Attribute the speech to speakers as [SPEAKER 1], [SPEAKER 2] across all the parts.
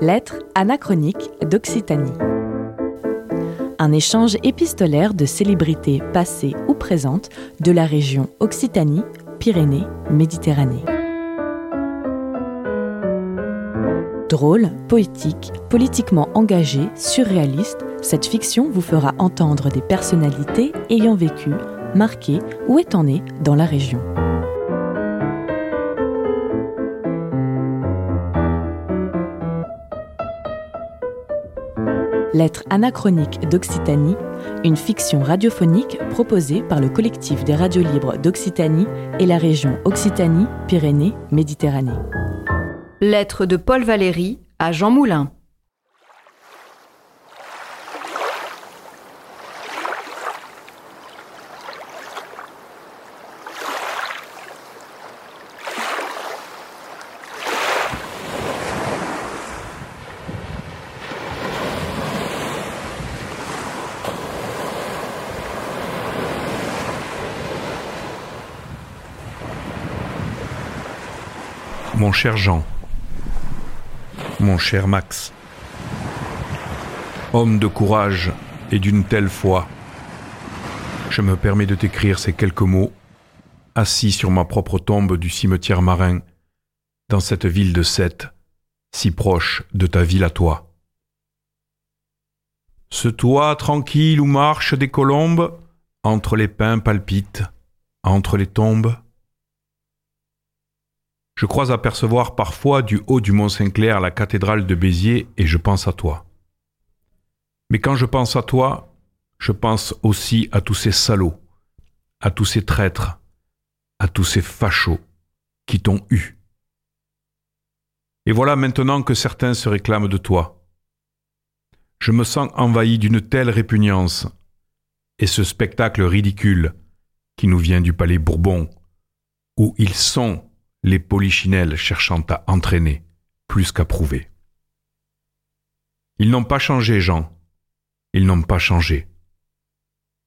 [SPEAKER 1] Lettres anachroniques d'Occitanie. Un échange épistolaire de célébrités passées ou présentes de la région Occitanie, Pyrénées, Méditerranée. Drôle, poétique, politiquement engagé, surréaliste, cette fiction vous fera entendre des personnalités ayant vécu, marqué ou étant nées dans la région. Lettres anachroniques d'Occitanie, une fiction radiophonique proposée par le collectif des radios libres d'Occitanie et la région Occitanie-Pyrénées-Méditerranée.
[SPEAKER 2] Lettre de Paul Valéry à Jean Moulin.
[SPEAKER 3] Mon cher Jean, mon cher Max, homme de courage et d'une telle foi, je me permets de t'écrire ces quelques mots, assis sur ma propre tombe du cimetière marin, dans cette ville de Sète, si proche de ta ville à toi. Ce toit tranquille où marchent des colombes, entre les pins palpitent, entre les tombes, je crois apercevoir parfois du haut du Mont Saint-Clair la cathédrale de Béziers et je pense à toi. Mais quand je pense à toi, je pense aussi à tous ces salauds, à tous ces traîtres, à tous ces fachos qui t'ont eu. Et voilà maintenant que certains se réclament de toi. Je me sens envahi d'une telle répugnance, et ce spectacle ridicule qui nous vient du palais Bourbon, où ils sont les polichinelles cherchant à entraîner plus qu'à prouver. Ils n'ont pas changé, Jean. Ils n'ont pas changé.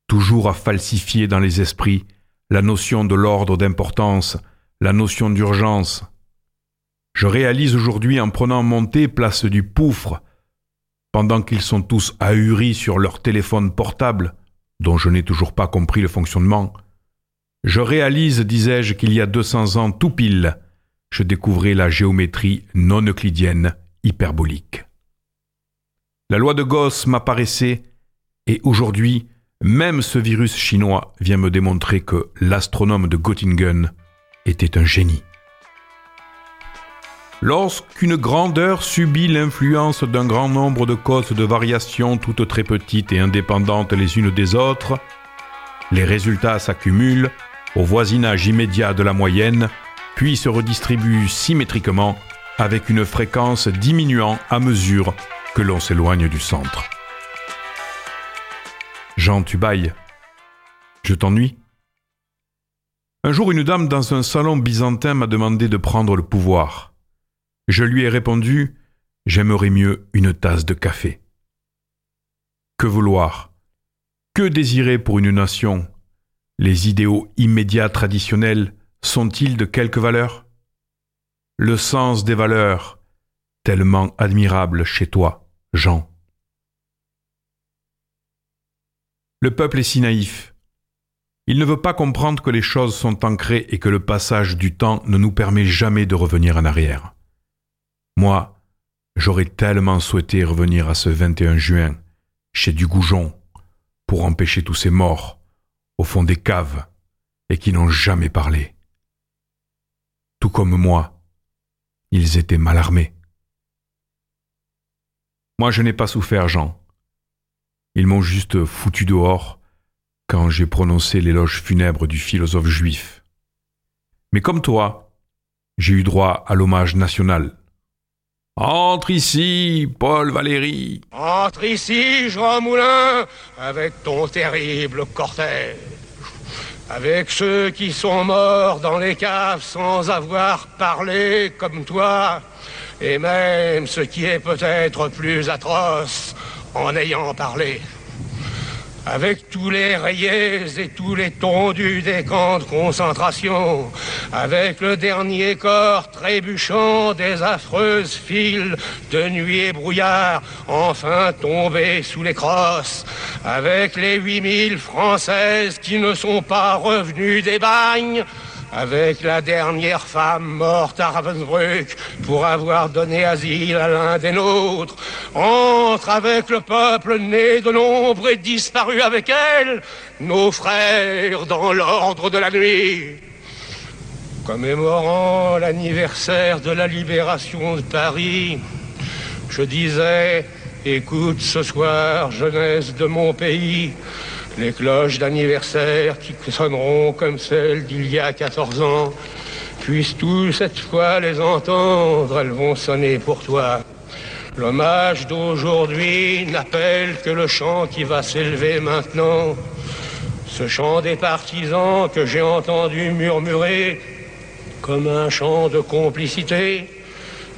[SPEAKER 3] Toujours à falsifier dans les esprits la notion de l'ordre d'importance, la notion d'urgence. Je réalise aujourd'hui en prenant mon place du Poufre, pendant qu'ils sont tous ahuris sur leur téléphone portable, dont je n'ai toujours pas compris le fonctionnement, je réalise, disais-je, qu'il y a 200 ans tout pile, je découvrais la géométrie non euclidienne hyperbolique. La loi de Gauss m'apparaissait, et aujourd'hui, même ce virus chinois vient me démontrer que l'astronome de Göttingen était un génie. Lorsqu'une grandeur subit l'influence d'un grand nombre de causes de variations toutes très petites et indépendantes les unes des autres, les résultats s'accumulent au voisinage immédiat de la moyenne, puis se redistribue symétriquement avec une fréquence diminuant à mesure que l'on s'éloigne du centre. Jean, tu bailles. Je t'ennuie Un jour, une dame dans un salon byzantin m'a demandé de prendre le pouvoir. Je lui ai répondu J'aimerais mieux une tasse de café. Que vouloir? Que désirer pour une nation les idéaux immédiats traditionnels sont-ils de quelque valeur? Le sens des valeurs, tellement admirable chez toi, Jean. Le peuple est si naïf. Il ne veut pas comprendre que les choses sont ancrées et que le passage du temps ne nous permet jamais de revenir en arrière. Moi, j'aurais tellement souhaité revenir à ce 21 juin, chez Dugoujon, pour empêcher tous ces morts, au fond des caves et qui n'ont jamais parlé. Tout comme moi, ils étaient mal armés. Moi, je n'ai pas souffert, Jean. Ils m'ont juste foutu dehors quand j'ai prononcé l'éloge funèbre du philosophe juif. Mais comme toi, j'ai eu droit à l'hommage national. Entre ici, Paul Valéry.
[SPEAKER 4] Entre ici, Jean Moulin, avec ton terrible cortège. Avec ceux qui sont morts dans les caves sans avoir parlé comme toi. Et même ce qui est peut-être plus atroce en ayant parlé. Avec tous les rayés et tous les tondus des camps de concentration, avec le dernier corps trébuchant des affreuses files de nuit et brouillard, enfin tombés sous les crosses, avec les 8000 Françaises qui ne sont pas revenues des bagnes, avec la dernière femme morte à Ravensbrück pour avoir donné asile à l'un des nôtres, entre avec le peuple né de l'ombre et disparu avec elle, nos frères dans l'ordre de la nuit. Commémorant l'anniversaire de la libération de Paris, je disais, écoute ce soir, jeunesse de mon pays, les cloches d'anniversaire qui sonneront comme celles d'il y a 14 ans. Puisses-tu cette fois les entendre, elles vont sonner pour toi. L'hommage d'aujourd'hui n'appelle que le chant qui va s'élever maintenant. Ce chant des partisans que j'ai entendu murmurer comme un chant de complicité,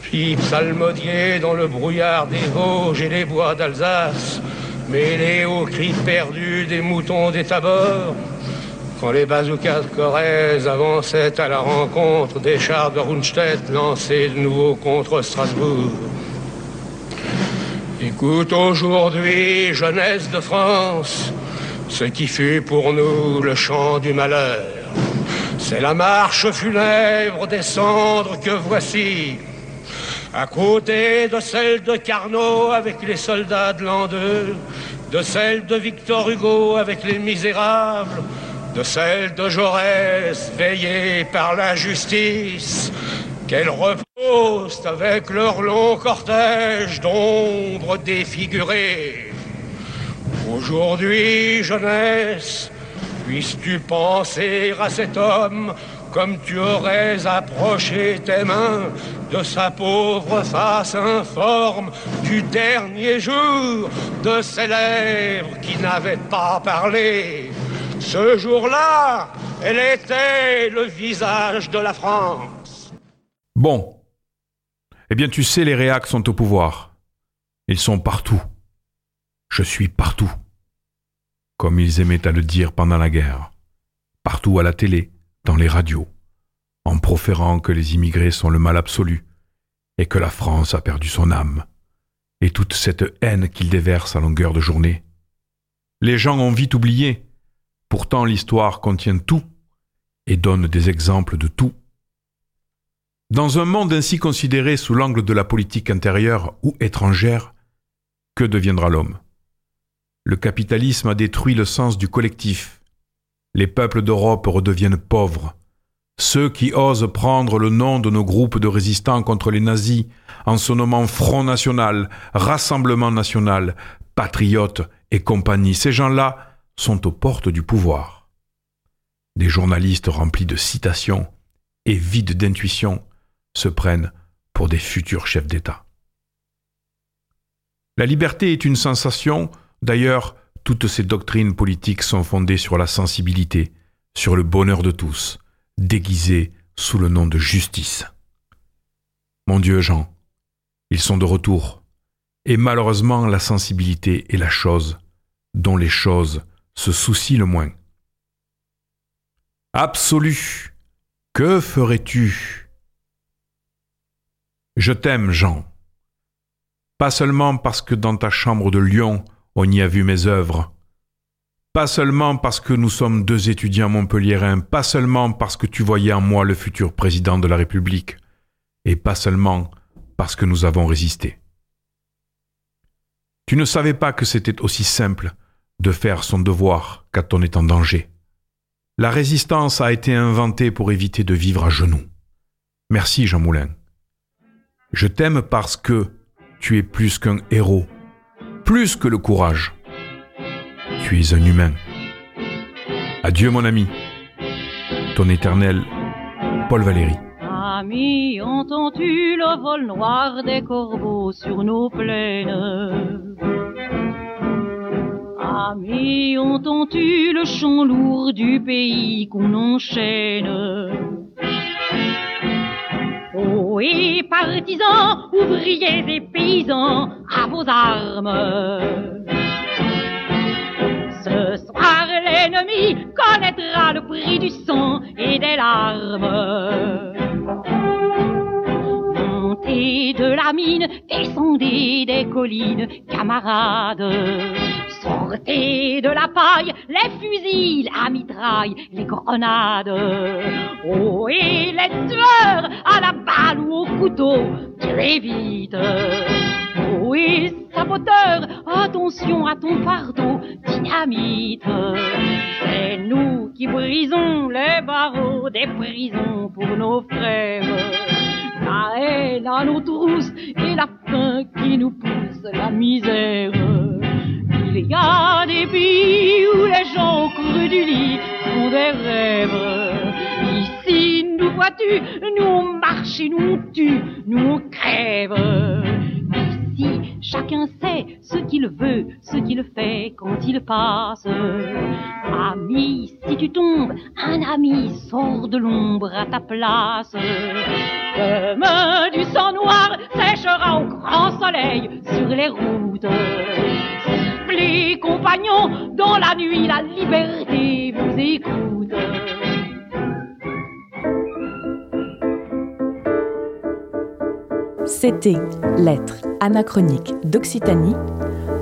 [SPEAKER 4] puis psalmodier dans le brouillard des Vosges et les bois d'Alsace mêlé aux cris perdus des moutons des tabords, quand les bazookas de Corrèze avançaient à la rencontre des chars de Rundstedt lancés de nouveau contre Strasbourg. Écoute aujourd'hui, jeunesse de France, ce qui fut pour nous le chant du malheur. C'est la marche funèbre des cendres que voici, à côté de celle de Carnot avec les soldats de l'an 2, de celle de Victor Hugo avec les misérables, de celle de Jaurès veillée par la justice, qu'elle repose avec leur long cortège d'ombres défigurées. Aujourd'hui, jeunesse, puisses-tu penser à cet homme comme tu aurais approché tes mains de sa pauvre face informe du dernier jour, de ses lèvres qui n'avaient pas parlé. Ce jour-là, elle était le visage de la France.
[SPEAKER 3] Bon. Eh bien, tu sais, les réacs sont au pouvoir. Ils sont partout. Je suis partout. Comme ils aimaient à le dire pendant la guerre. Partout à la télé, dans les radios, en proférant que les immigrés sont le mal absolu, et que la France a perdu son âme, et toute cette haine qu'ils déversent à longueur de journée. Les gens ont vite oublié, pourtant l'histoire contient tout, et donne des exemples de tout. Dans un monde ainsi considéré sous l'angle de la politique intérieure ou étrangère, que deviendra l'homme? Le capitalisme a détruit le sens du collectif, les peuples d'Europe redeviennent pauvres. Ceux qui osent prendre le nom de nos groupes de résistants contre les nazis en se nommant Front National, Rassemblement National, Patriotes et compagnie, ces gens-là sont aux portes du pouvoir. Des journalistes remplis de citations et vides d'intuition se prennent pour des futurs chefs d'État. La liberté est une sensation, d'ailleurs, toutes ces doctrines politiques sont fondées sur la sensibilité, sur le bonheur de tous, déguisées sous le nom de justice. Mon Dieu, Jean, ils sont de retour, et malheureusement la sensibilité est la chose dont les choses se soucient le moins. Absolu, que ferais-tu? Je t'aime, Jean, pas seulement parce que dans ta chambre de Lyon, on y a vu mes œuvres. Pas seulement parce que nous sommes deux étudiants montpelliérains, pas seulement parce que tu voyais en moi le futur président de la République, et pas seulement parce que nous avons résisté. Tu ne savais pas que c'était aussi simple de faire son devoir quand on est en danger. La résistance a été inventée pour éviter de vivre à genoux. Merci Jean Moulin. Je t'aime parce que tu es plus qu'un héros, plus que le courage. Tu es un humain. Adieu mon ami. Ton éternel Paul Valéry.
[SPEAKER 5] Ami, entends-tu le vol noir des corbeaux sur nos plaines? Ami, entends-tu le chant lourd du pays qu'on enchaîne? Et partisans, ouvriers et paysans, à vos armes. Ce l'ennemi connaîtra le prix du sang et des larmes. Montez de la mine, descendez des collines, camarades. Sortez de la paille, les fusils, la mitraille, les grenades. Oh, les couteau, tuez vite. Et saboteur, attention à ton fardeau, dynamite. C'est nous qui brisons les barreaux des prisons pour nos frères. La haine à nos trousses et la faim qui nous pousse la misère. Il y a des pays où les gens courent du lit font des rêves. Ici, nous on marche et nous on tue, nous on crève. Ici, chacun sait ce qu'il veut, ce qu'il fait quand il passe. Ami, si tu tombes, un ami sort de l'ombre à ta place. Demain, du sang noir séchera au grand soleil sur les routes. Sifflez, compagnons, dans la nuit, la liberté vous écoute.
[SPEAKER 1] C'était Lettres anachroniques d'Occitanie,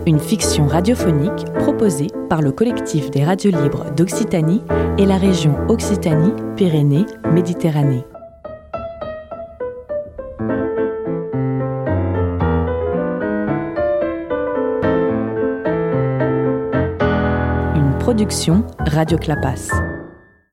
[SPEAKER 1] une fiction radiophonique proposée par le collectif des radios libres d'Occitanie et la région Occitanie-Pyrénées-Méditerranée. Une production Radio Clapas.